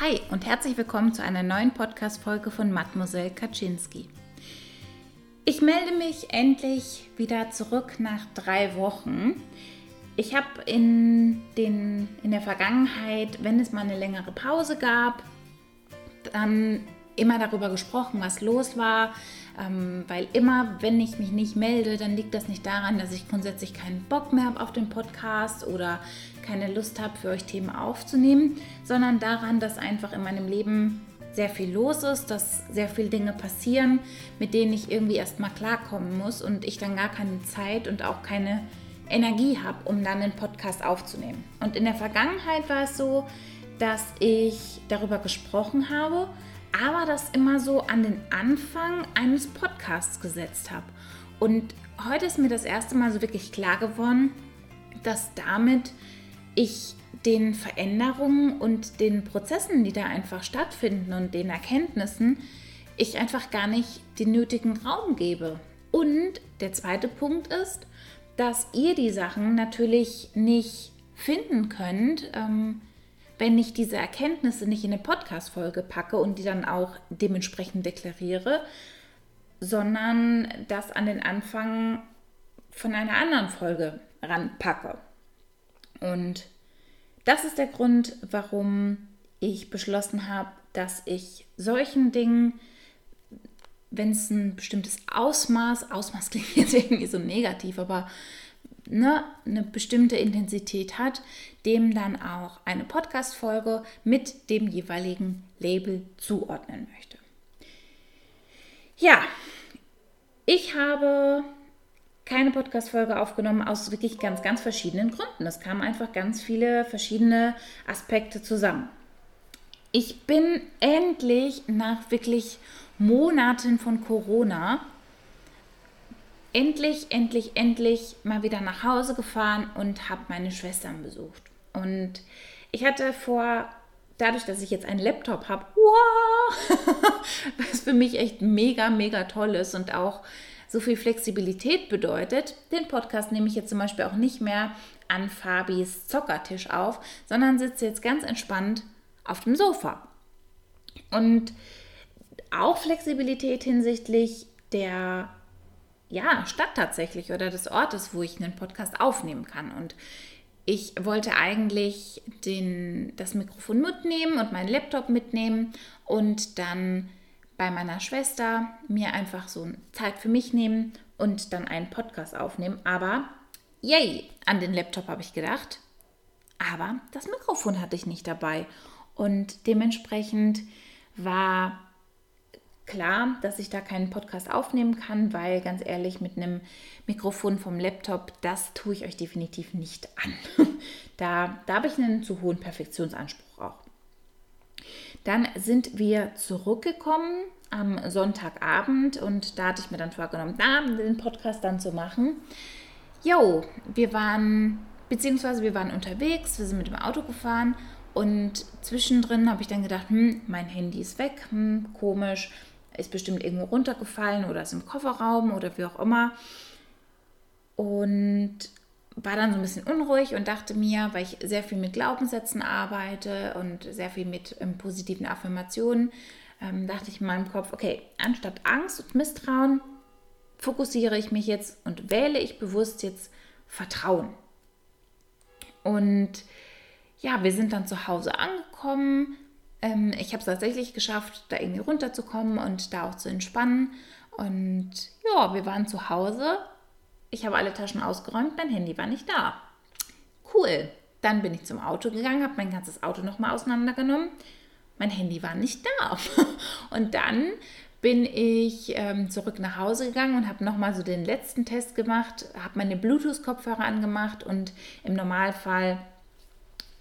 Hi und herzlich willkommen zu einer neuen Podcast-Folge von Mademoiselle Kaczynski. Ich melde mich endlich wieder zurück nach drei Wochen. Ich habe in, in der Vergangenheit, wenn es mal eine längere Pause gab, dann immer darüber gesprochen, was los war, ähm, weil immer, wenn ich mich nicht melde, dann liegt das nicht daran, dass ich grundsätzlich keinen Bock mehr habe auf den Podcast oder keine Lust habe, für euch Themen aufzunehmen, sondern daran, dass einfach in meinem Leben sehr viel los ist, dass sehr viele Dinge passieren, mit denen ich irgendwie erstmal klarkommen muss und ich dann gar keine Zeit und auch keine Energie habe, um dann einen Podcast aufzunehmen. Und in der Vergangenheit war es so, dass ich darüber gesprochen habe, aber das immer so an den Anfang eines Podcasts gesetzt habe. Und heute ist mir das erste Mal so wirklich klar geworden, dass damit ich den Veränderungen und den Prozessen, die da einfach stattfinden und den Erkenntnissen, ich einfach gar nicht den nötigen Raum gebe. Und der zweite Punkt ist, dass ihr die Sachen natürlich nicht finden könnt, ähm, wenn ich diese Erkenntnisse nicht in eine Podcast-Folge packe und die dann auch dementsprechend deklariere, sondern das an den Anfang von einer anderen Folge ranpacke. Und das ist der Grund, warum ich beschlossen habe, dass ich solchen Dingen, wenn es ein bestimmtes Ausmaß, Ausmaß klingt jetzt irgendwie so negativ, aber ne, eine bestimmte Intensität hat, dem dann auch eine Podcast-Folge mit dem jeweiligen Label zuordnen möchte. Ja, ich habe keine Podcast-Folge aufgenommen aus wirklich ganz, ganz verschiedenen Gründen. Es kamen einfach ganz viele verschiedene Aspekte zusammen. Ich bin endlich nach wirklich Monaten von Corona endlich, endlich, endlich mal wieder nach Hause gefahren und habe meine Schwestern besucht. Und ich hatte vor, dadurch, dass ich jetzt einen Laptop habe, wow, was für mich echt mega, mega toll ist und auch so viel Flexibilität bedeutet, den Podcast nehme ich jetzt zum Beispiel auch nicht mehr an Fabis Zockertisch auf, sondern sitze jetzt ganz entspannt auf dem Sofa. Und auch Flexibilität hinsichtlich der ja, Stadt tatsächlich oder des Ortes, wo ich einen Podcast aufnehmen kann. Und ich wollte eigentlich den, das Mikrofon mitnehmen und meinen Laptop mitnehmen und dann bei meiner Schwester mir einfach so Zeit für mich nehmen und dann einen Podcast aufnehmen. Aber yay, an den Laptop habe ich gedacht. Aber das Mikrofon hatte ich nicht dabei. Und dementsprechend war klar, dass ich da keinen Podcast aufnehmen kann, weil ganz ehrlich, mit einem Mikrofon vom Laptop, das tue ich euch definitiv nicht an. da, da habe ich einen zu hohen Perfektionsanspruch auch. Dann sind wir zurückgekommen am Sonntagabend und da hatte ich mir dann vorgenommen, da den Podcast dann zu machen. Jo, wir waren, beziehungsweise wir waren unterwegs, wir sind mit dem Auto gefahren und zwischendrin habe ich dann gedacht, hm, mein Handy ist weg, hm, komisch, ist bestimmt irgendwo runtergefallen oder ist im Kofferraum oder wie auch immer. Und war dann so ein bisschen unruhig und dachte mir, weil ich sehr viel mit Glaubenssätzen arbeite und sehr viel mit ähm, positiven Affirmationen, ähm, dachte ich in meinem Kopf, okay, anstatt Angst und Misstrauen fokussiere ich mich jetzt und wähle ich bewusst jetzt Vertrauen. Und ja, wir sind dann zu Hause angekommen. Ähm, ich habe es tatsächlich geschafft, da irgendwie runterzukommen und da auch zu entspannen. Und ja, wir waren zu Hause ich habe alle Taschen ausgeräumt, mein Handy war nicht da. Cool. Dann bin ich zum Auto gegangen, habe mein ganzes Auto nochmal auseinandergenommen. Mein Handy war nicht da. Und dann bin ich ähm, zurück nach Hause gegangen und habe nochmal so den letzten Test gemacht, habe meine Bluetooth-Kopfhörer angemacht und im Normalfall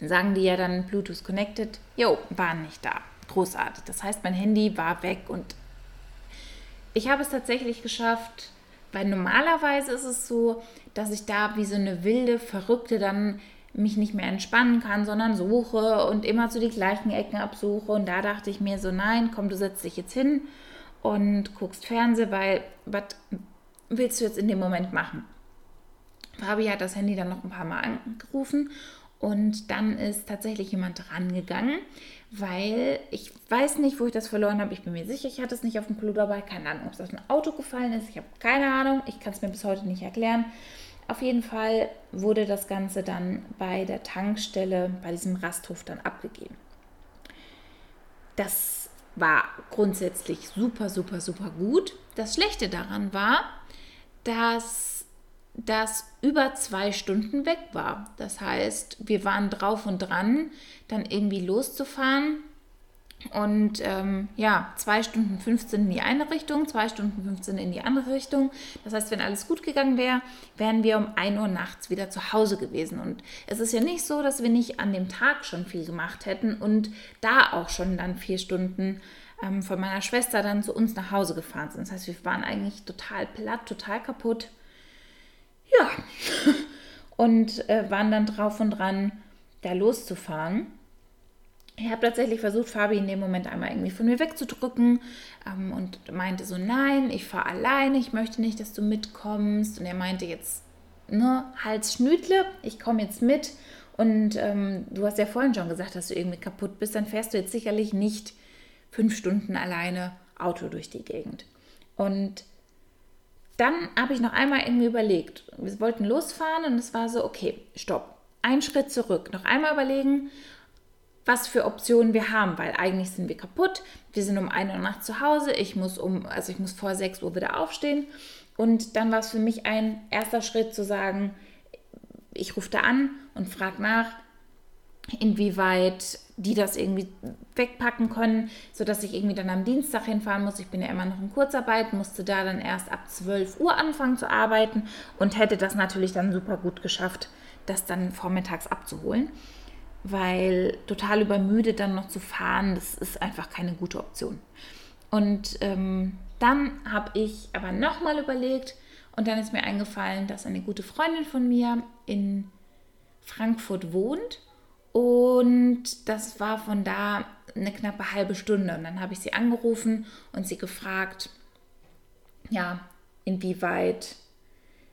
sagen die ja dann Bluetooth connected. Jo, waren nicht da. Großartig. Das heißt, mein Handy war weg und ich habe es tatsächlich geschafft, weil normalerweise ist es so, dass ich da wie so eine wilde Verrückte dann mich nicht mehr entspannen kann, sondern suche und immer zu so die gleichen Ecken absuche. Und da dachte ich mir so, nein, komm, du setzt dich jetzt hin und guckst Fernsehen, weil was willst du jetzt in dem Moment machen? Fabi hat das Handy dann noch ein paar Mal angerufen Und dann ist tatsächlich jemand rangegangen, weil ich weiß nicht, wo ich das verloren habe. Ich bin mir sicher, ich hatte es nicht auf dem Klo dabei. Keine Ahnung, ob es aus dem Auto gefallen ist. Ich habe keine Ahnung. Ich kann es mir bis heute nicht erklären. Auf jeden Fall wurde das Ganze dann bei der Tankstelle, bei diesem Rasthof dann abgegeben. Das war grundsätzlich super, super, super gut. Das Schlechte daran war, dass das über zwei Stunden weg war. Das heißt, wir waren drauf und dran, dann irgendwie loszufahren. Und ähm, ja, zwei Stunden 15 in die eine Richtung, zwei Stunden 15 in die andere Richtung. Das heißt, wenn alles gut gegangen wäre, wären wir um 1 Uhr nachts wieder zu Hause gewesen. Und es ist ja nicht so, dass wir nicht an dem Tag schon viel gemacht hätten und da auch schon dann vier Stunden ähm, von meiner Schwester dann zu uns nach Hause gefahren sind. Das heißt, wir waren eigentlich total platt, total kaputt. Und äh, waren dann drauf und dran, da loszufahren ich habe tatsächlich versucht, Fabi in dem Moment einmal irgendwie von mir wegzudrücken ähm, und meinte so, nein, ich fahre alleine, ich möchte nicht, dass du mitkommst. Und er meinte jetzt, ne, Hals Schnüdle, ich komme jetzt mit. Und ähm, du hast ja vorhin schon gesagt, dass du irgendwie kaputt bist, dann fährst du jetzt sicherlich nicht fünf Stunden alleine Auto durch die Gegend. Und dann habe ich noch einmal irgendwie überlegt, wir wollten losfahren und es war so, okay, stopp, ein Schritt zurück, noch einmal überlegen was für Optionen wir haben, weil eigentlich sind wir kaputt. Wir sind um 1 Uhr nachts zu Hause. Ich muss um, also ich muss vor 6 Uhr wieder aufstehen. Und dann war es für mich ein erster Schritt zu sagen, ich rufe da an und frage nach, inwieweit die das irgendwie wegpacken können, sodass ich irgendwie dann am Dienstag hinfahren muss. Ich bin ja immer noch in Kurzarbeit, musste da dann erst ab 12 Uhr anfangen zu arbeiten und hätte das natürlich dann super gut geschafft, das dann vormittags abzuholen weil total übermüdet dann noch zu fahren, das ist einfach keine gute Option. Und ähm, dann habe ich aber nochmal überlegt und dann ist mir eingefallen, dass eine gute Freundin von mir in Frankfurt wohnt und das war von da eine knappe halbe Stunde. Und dann habe ich sie angerufen und sie gefragt, ja, inwieweit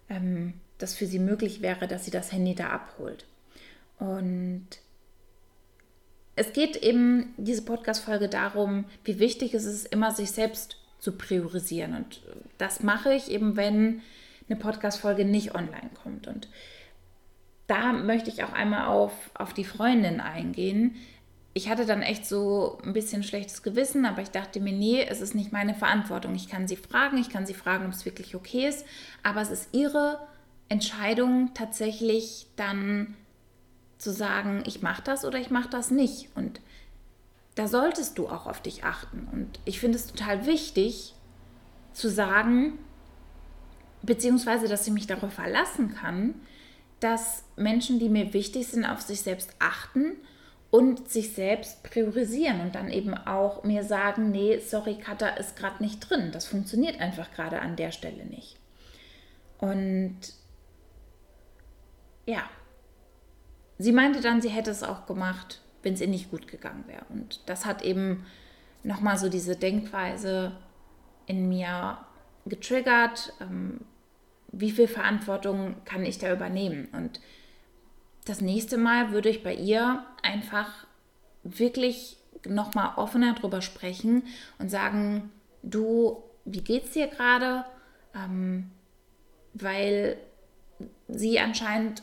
ähm, das für sie möglich wäre, dass sie das Handy da abholt. Und es geht eben diese Podcast-Folge darum, wie wichtig es ist, immer sich selbst zu priorisieren. Und das mache ich eben, wenn eine Podcast-Folge nicht online kommt. Und da möchte ich auch einmal auf, auf die Freundin eingehen. Ich hatte dann echt so ein bisschen schlechtes Gewissen, aber ich dachte mir, nee, es ist nicht meine Verantwortung. Ich kann sie fragen, ich kann sie fragen, ob es wirklich okay ist, aber es ist ihre Entscheidung, tatsächlich dann zu sagen, ich mache das oder ich mache das nicht. Und da solltest du auch auf dich achten. Und ich finde es total wichtig zu sagen, beziehungsweise, dass ich mich darauf verlassen kann, dass Menschen, die mir wichtig sind, auf sich selbst achten und sich selbst priorisieren und dann eben auch mir sagen, nee, sorry, Kata ist gerade nicht drin. Das funktioniert einfach gerade an der Stelle nicht. Und ja, sie meinte dann, sie hätte es auch gemacht, wenn es ihr nicht gut gegangen wäre. Und das hat eben nochmal so diese Denkweise in mir getriggert. Ähm, wie viel Verantwortung kann ich da übernehmen? Und das nächste Mal würde ich bei ihr einfach wirklich nochmal offener drüber sprechen und sagen, du, wie geht's dir gerade? Ähm, weil sie anscheinend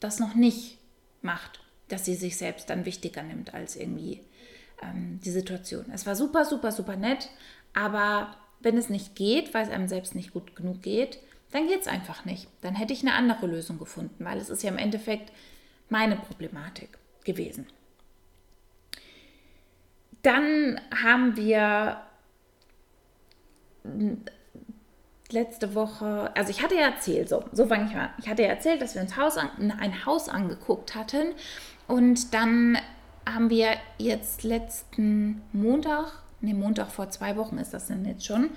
das noch nicht macht, dass sie sich selbst dann wichtiger nimmt als irgendwie ähm, die Situation. Es war super, super, super nett, aber wenn es nicht geht, weil es einem selbst nicht gut genug geht, dann geht es einfach nicht. Dann hätte ich eine andere Lösung gefunden, weil es ist ja im Endeffekt meine Problematik gewesen. Dann haben wir letzte Woche, also ich hatte ja erzählt, so, so fange ich mal an. Ich hatte ja erzählt, dass wir uns Haus an, ein Haus angeguckt hatten und dann haben wir jetzt letzten Montag, ne Montag vor zwei Wochen ist das denn jetzt schon,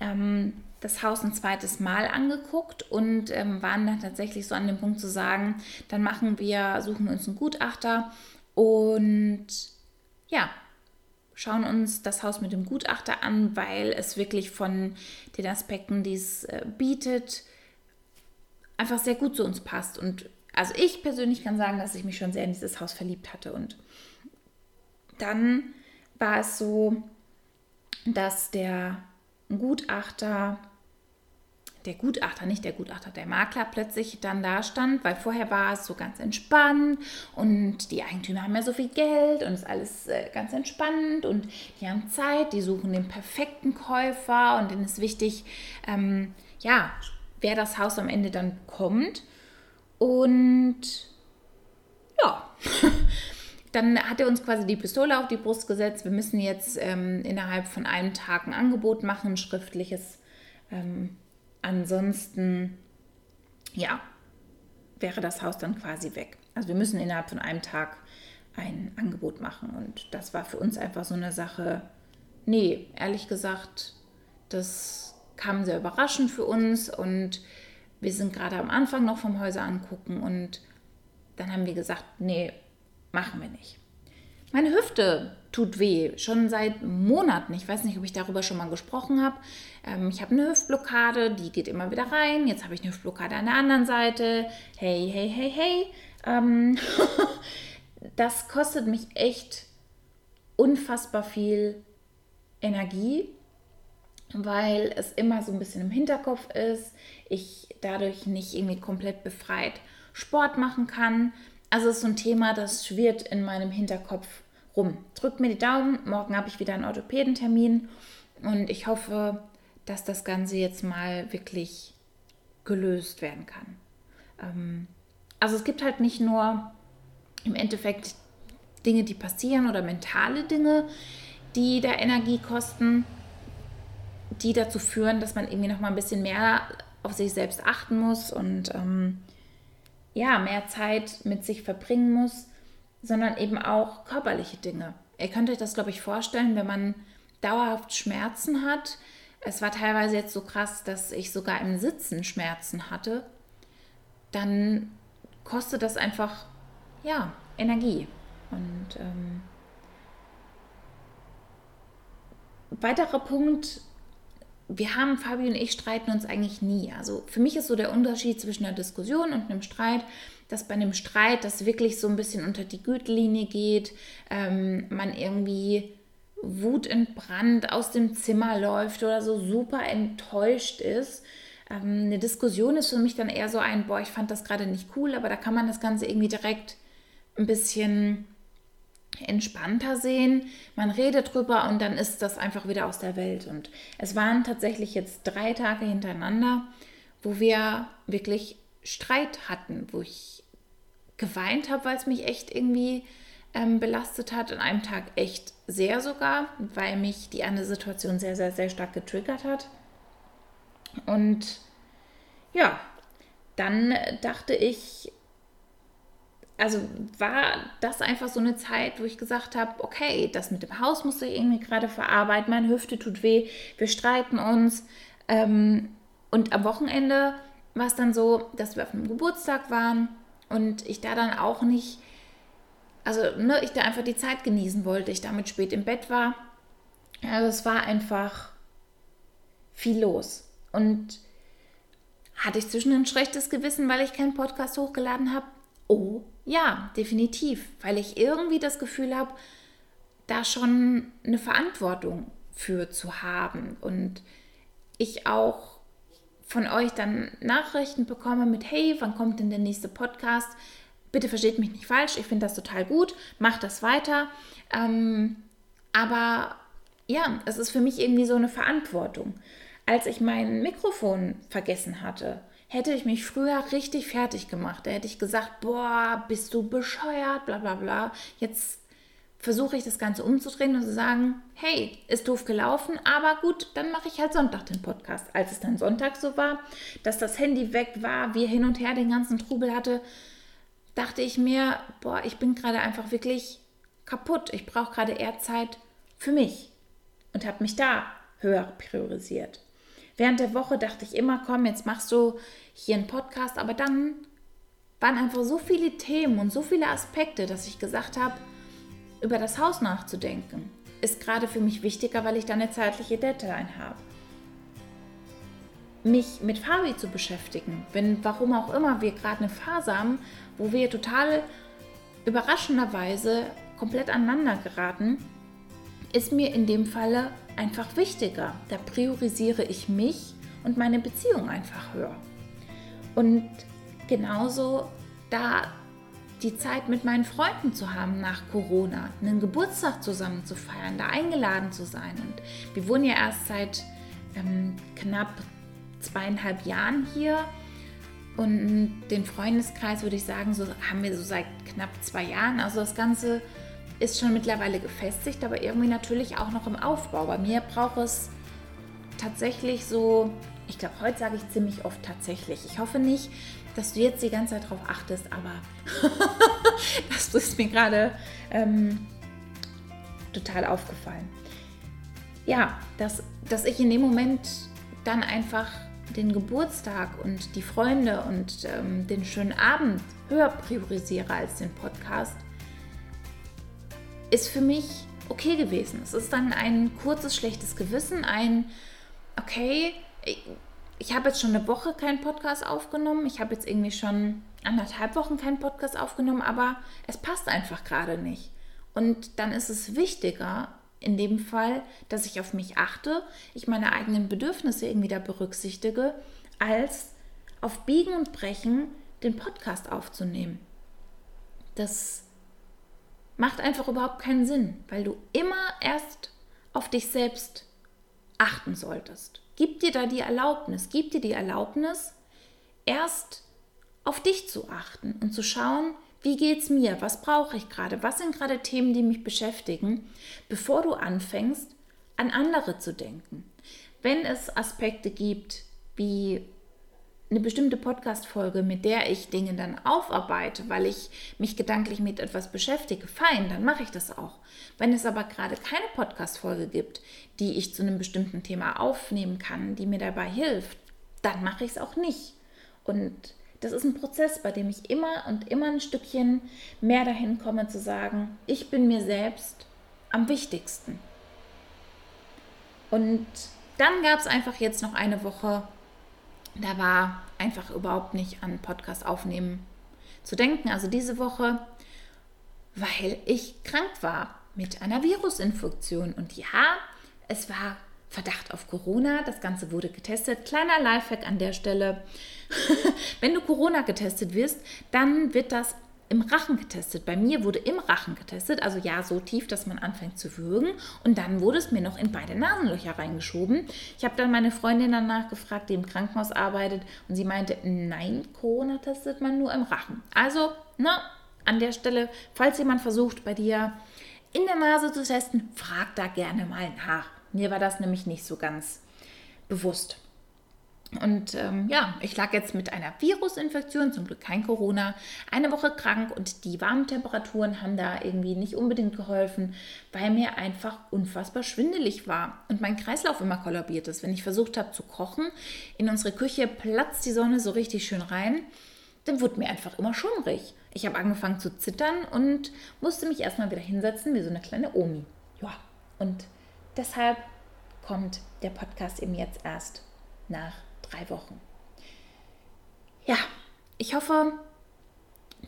ähm, das Haus ein zweites Mal angeguckt und ähm, waren dann tatsächlich so an dem Punkt zu sagen, dann machen wir, suchen uns einen Gutachter und ja, schauen uns das Haus mit dem Gutachter an, weil es wirklich von den Aspekten, die es äh, bietet, einfach sehr gut zu uns passt. Und also ich persönlich kann sagen, dass ich mich schon sehr in dieses Haus verliebt hatte. Und dann war es so, dass der Gutachter der Gutachter, nicht der Gutachter, der Makler plötzlich dann da stand, weil vorher war es so ganz entspannt und die Eigentümer haben ja so viel Geld und es ist alles äh, ganz entspannt und die haben Zeit, die suchen den perfekten Käufer und denen ist wichtig, ähm, ja, wer das Haus am Ende dann bekommt. Und ja, dann hat er uns quasi die Pistole auf die Brust gesetzt. Wir müssen jetzt ähm, innerhalb von einem Tag ein Angebot machen, ein schriftliches. Ähm, Ansonsten, ja, wäre das Haus dann quasi weg. Also wir müssen innerhalb von einem Tag ein Angebot machen. Und das war für uns einfach so eine Sache, nee, ehrlich gesagt, das kam sehr überraschend für uns und wir sind gerade am Anfang noch vom Häuser angucken und dann haben wir gesagt, nee, machen wir nicht. Meine Hüfte tut weh, schon seit Monaten. Ich weiß nicht, ob ich darüber schon mal gesprochen habe. Ähm, ich habe eine Hüftblockade, die geht immer wieder rein. Jetzt habe ich eine Hüftblockade an der anderen Seite. Hey, hey, hey, hey. Ähm, das kostet mich echt unfassbar viel Energie, weil es immer so ein bisschen im Hinterkopf ist. Ich dadurch nicht irgendwie komplett befreit Sport machen kann. Also es ist so ein Thema, das schwirrt in meinem Hinterkopf rum. Drückt mir die Daumen, morgen habe ich wieder einen Orthopädentermin und ich hoffe, dass das Ganze jetzt mal wirklich gelöst werden kann. Ähm, also es gibt halt nicht nur im Endeffekt Dinge, die passieren oder mentale Dinge, die da Energie kosten, die dazu führen, dass man irgendwie noch mal ein bisschen mehr auf sich selbst achten muss und ähm, ja, mehr Zeit mit sich verbringen muss, sondern eben auch körperliche Dinge. Ihr könnt euch das, glaube ich, vorstellen, wenn man dauerhaft Schmerzen hat, es war teilweise jetzt so krass, dass ich sogar im Sitzen Schmerzen hatte, dann kostet das einfach, ja, Energie. Und ähm, weiterer Punkt, wir haben, Fabi und ich streiten uns eigentlich nie. Also für mich ist so der Unterschied zwischen einer Diskussion und einem Streit, dass bei einem Streit das wirklich so ein bisschen unter die Gürtellinie geht, ähm, man irgendwie wutentbrannt aus dem Zimmer läuft oder so super enttäuscht ist. Ähm, eine Diskussion ist für mich dann eher so ein, boah, ich fand das gerade nicht cool, aber da kann man das Ganze irgendwie direkt ein bisschen entspannter sehen. Man redet drüber und dann ist das einfach wieder aus der Welt. Und es waren tatsächlich jetzt drei Tage hintereinander, wo wir wirklich Streit hatten, wo ich geweint habe, weil es mich echt irgendwie ähm, belastet hat. An einem Tag echt sehr sogar, weil mich die eine Situation sehr, sehr, sehr stark getriggert hat. Und ja, dann dachte ich, also war das einfach so eine Zeit, wo ich gesagt habe, okay, das mit dem Haus muss ich irgendwie gerade verarbeiten, meine Hüfte tut weh, wir streiten uns. Ähm, und am Wochenende war es dann so, dass wir auf einem Geburtstag waren und ich da dann auch nicht also ne, ich da einfach die Zeit genießen wollte, ich damit spät im Bett war. Also es war einfach viel los. Und hatte ich zwischen ein schlechtes Gewissen, weil ich keinen Podcast hochgeladen habe? Oh ja, definitiv, weil ich irgendwie das Gefühl habe, da schon eine Verantwortung für zu haben und ich auch von euch dann Nachrichten bekomme mit, hey, wann kommt denn der nächste Podcast? Bitte versteht mich nicht falsch, ich finde das total gut, macht das weiter. Ähm, aber ja, es ist für mich irgendwie so eine Verantwortung. Als ich mein Mikrofon vergessen hatte, hätte ich mich früher richtig fertig gemacht. Da hätte ich gesagt, boah, bist du bescheuert, bla bla bla. Jetzt versuche ich das Ganze umzudrehen und zu sagen, hey, ist doof gelaufen, aber gut, dann mache ich halt Sonntag den Podcast. Als es dann Sonntag so war, dass das Handy weg war, wir hin und her den ganzen Trubel hatte, dachte ich mir, boah, ich bin gerade einfach wirklich kaputt. Ich brauche gerade eher Zeit für mich und habe mich da höher priorisiert. Während der Woche dachte ich immer, komm, jetzt machst du hier einen Podcast, aber dann waren einfach so viele Themen und so viele Aspekte, dass ich gesagt habe, über das Haus nachzudenken, ist gerade für mich wichtiger, weil ich da eine zeitliche Deadline habe. mich mit Fabi zu beschäftigen. Wenn, warum auch immer, wir gerade eine Phase haben, wo wir total überraschenderweise komplett aneinander geraten, ist mir in dem Falle einfach wichtiger. Da priorisiere ich mich und meine Beziehung einfach höher. Und genauso da die Zeit mit meinen Freunden zu haben nach Corona, einen Geburtstag zusammen zu feiern, da eingeladen zu sein. Und wir wohnen ja erst seit ähm, knapp zweieinhalb Jahren hier. Und den Freundeskreis würde ich sagen, so haben wir so seit knapp zwei Jahren. Also das Ganze ist schon mittlerweile gefestigt, aber irgendwie natürlich auch noch im Aufbau. Bei mir braucht es tatsächlich so, ich glaube, heute sage ich ziemlich oft tatsächlich. Ich hoffe nicht, dass du jetzt die ganze Zeit darauf achtest, aber das ist mir gerade ähm, total aufgefallen. Ja, dass, dass ich in dem Moment dann einfach den Geburtstag und die Freunde und ähm, den schönen Abend höher priorisiere als den Podcast, ist für mich okay gewesen. Es ist dann ein kurzes schlechtes Gewissen, ein okay, ich, habe jetzt schon eine Woche keinen Podcast aufgenommen, ich habe jetzt irgendwie schon anderthalb Wochen keinen Podcast aufgenommen, aber es passt einfach gerade nicht. Und dann ist es wichtiger, in dem Fall, dass ich auf mich achte, ich meine eigenen Bedürfnisse irgendwie da berücksichtige, als auf Biegen und Brechen den Podcast aufzunehmen. Das macht einfach überhaupt keinen Sinn, weil du immer erst auf dich selbst achten solltest. Gib dir da die Erlaubnis, gib dir die Erlaubnis, erst auf dich zu achten und zu schauen, wie geht's mir? Was brauche ich gerade? Was sind gerade Themen, die mich beschäftigen, bevor du anfängst, an andere zu denken? Wenn es Aspekte gibt, wie eine bestimmte Podcast-Folge, mit der ich Dinge dann aufarbeite, weil ich mich gedanklich mit etwas beschäftige, fein, dann mache ich das auch. Wenn es aber gerade keine Podcast-Folge gibt, die ich zu einem bestimmten Thema aufnehmen kann, die mir dabei hilft, dann mache ich es auch nicht. Und das ist ein Prozess, bei dem ich immer und immer ein Stückchen mehr dahin komme zu sagen, ich bin mir selbst am wichtigsten. Und dann gab es einfach jetzt noch eine Woche, da war einfach überhaupt nicht an Podcast aufnehmen zu denken. Also diese Woche, weil ich krank war mit einer Virusinfektion. Und ja, es war Verdacht auf Corona. Das Ganze wurde getestet. Kleiner Lifehack an der Stelle. Wenn du Corona getestet wirst, dann wird das im Rachen getestet. Bei mir wurde im Rachen getestet, also ja, so tief, dass man anfängt zu würgen. Und dann wurde es mir noch in beide Nasenlöcher reingeschoben. Ich habe dann meine Freundin danach gefragt, die im Krankenhaus arbeitet, und sie meinte, nein, Corona testet man nur im Rachen. Also, na, an der Stelle, falls jemand versucht, bei dir in der Nase zu testen, frag da gerne mal nach. Mir war das nämlich nicht so ganz bewusst. Und ähm, ja, ich lag jetzt mit einer Virusinfektion, zum Glück kein Corona, eine Woche krank und die warmen Temperaturen haben da irgendwie nicht unbedingt geholfen, weil mir einfach unfassbar schwindelig war und mein Kreislauf immer kollabiert ist. Wenn ich versucht habe zu kochen, in unsere Küche platzt die Sonne so richtig schön rein, dann wurde mir einfach immer schummrig. Ich habe angefangen zu zittern und musste mich erstmal wieder hinsetzen wie so eine kleine Omi. Ja, und Deshalb kommt der Podcast eben jetzt erst nach drei Wochen. Ja, ich hoffe,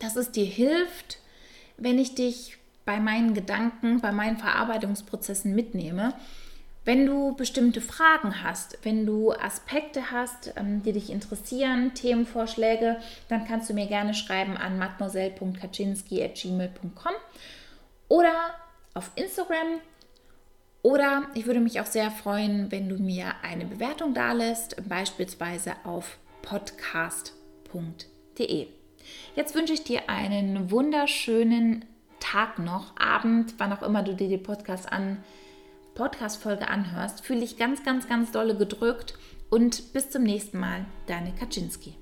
dass es dir hilft, wenn ich dich bei meinen Gedanken, bei meinen Verarbeitungsprozessen mitnehme. Wenn du bestimmte Fragen hast, wenn du Aspekte hast, ähm, die dich interessieren, Themenvorschläge, dann kannst du mir gerne schreiben an mademoiselle.kaczynski.gmail.com oder auf Instagram oder ich würde mich auch sehr freuen, wenn du mir eine Bewertung dalässt, beispielsweise auf podcast.de. Jetzt wünsche ich dir einen wunderschönen Tag noch, Abend, wann auch immer du dir die Podcast an, Podcast-Folge anhörst. Fühle dich ganz, ganz, ganz dolle gedrückt und bis zum nächsten Mal, deine Kaczynski.